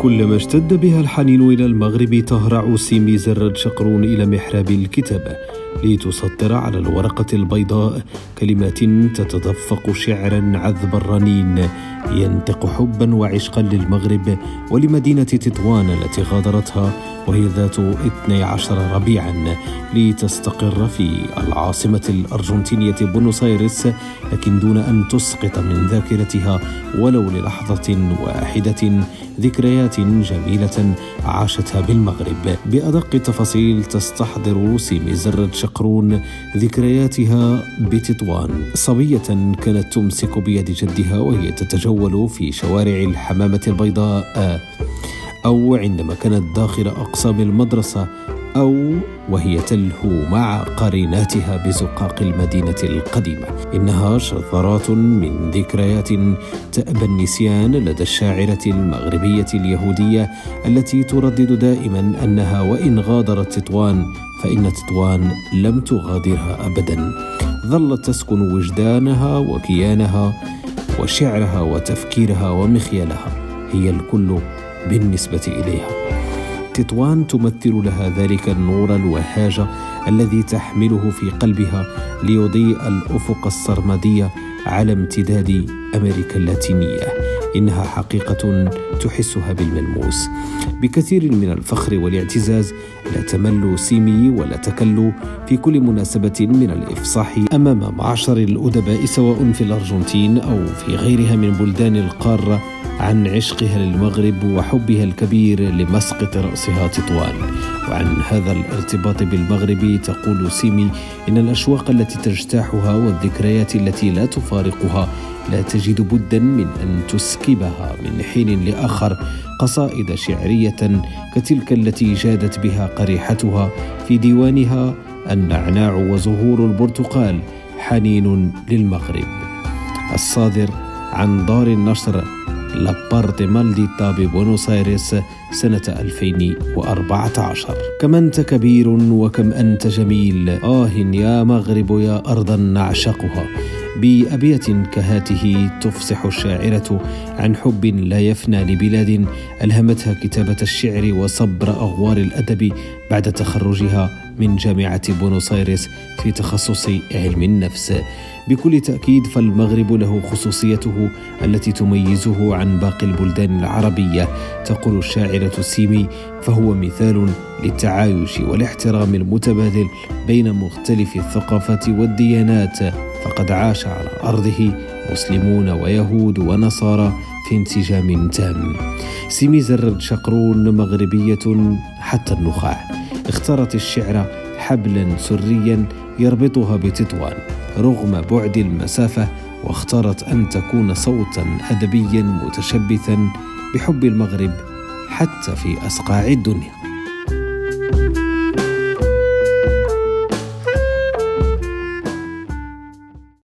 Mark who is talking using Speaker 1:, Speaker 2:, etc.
Speaker 1: كلما اشتد بها الحنين إلى المغرب تهرع سيمي زرد شقرون إلى محراب الكتابة لتسطر على الورقة البيضاء كلمات تتدفق شعرا عذب الرنين. ينطق حبا وعشقا للمغرب ولمدينة تطوان التي غادرتها وهي ذات 12 ربيعا. لتستقر في العاصمة الأرجنتينية بونوس آيرس لكن دون أن تسقط من ذاكرتها ولو للحظة واحدة. ذكريات جميلة عاشتها بالمغرب. بأدق التفاصيل تستحضر سيمي زرد شقرون ذكرياتها بتطوان. صبية كانت تمسك بيد جدها وهي تتجول في شوارع الحمامة البيضاء. أو عندما كانت داخل أقسام المدرسة أو وهي تلهو مع قريناتها بزقاق المدينة القديمة. إنها شذرات من ذكريات تأبى النسيان لدى الشاعرة المغربية اليهودية التي تردد دائما أنها وإن غادرت تطوان فإن تطوان لم تغادرها أبدا. ظلت تسكن وجدانها وكيانها وشعرها وتفكيرها ومخيلها. هي الكل بالنسبة إليها. تطوان تمثل لها ذلك النور الوهاج الذي تحمله في قلبها ليضيء الأفق السرمدي على امتداد أمريكا اللاتينية. إنها حقيقة تحسها بالملموس. بكثير من الفخر والاعتزاز لا تمل سيمي ولا تكل في كل مناسبة من الإفصاح أمام معشر الأدباء سواء في الأرجنتين أو في غيرها من بلدان القارة عن عشقها للمغرب وحبها الكبير لمسقط رأسها تطوان. وعن هذا الارتباط بالمغرب تقول سيمي إن الأشواق التي تجتاحها والذكريات التي لا تفارقها لا تجد بدا من أن تسكبها من حين لآخر. قصائد شعرية كتلك التي جادت بها قريحتها في ديوانها النعناع وزهور البرتقال حنين للمغرب. الصادر عن دار النشر La Parte Maldita ببونوس ايرس سنة 2014 كم أنت كبير وكم أنت جميل آه يا مغرب يا أرضا نعشقها بأبية كهاته تفصح الشاعرة عن حب لا يفنى لبلاد ألهمتها كتابة الشعر وصبر أغوار الأدب بعد تخرجها من جامعة بونوس آيرس في تخصص علم النفس. بكل تأكيد فالمغرب له خصوصيته التي تميزه عن باقي البلدان العربية. تقول الشاعرة سيمي فهو مثال للتعايش والاحترام المتبادل بين مختلف الثقافات والديانات. فقد عاش على أرضه مسلمون ويهود ونصارى في انسجام تام سيمي زرد شقرون مغربية حتى النخاع. اختارت الشعر حبلا سريا يربطها بتطوان. رغم بعد المسافة واختارت أن تكون صوتا أدبيا متشبثا بحب المغرب حتى في أصقاع الدنيا.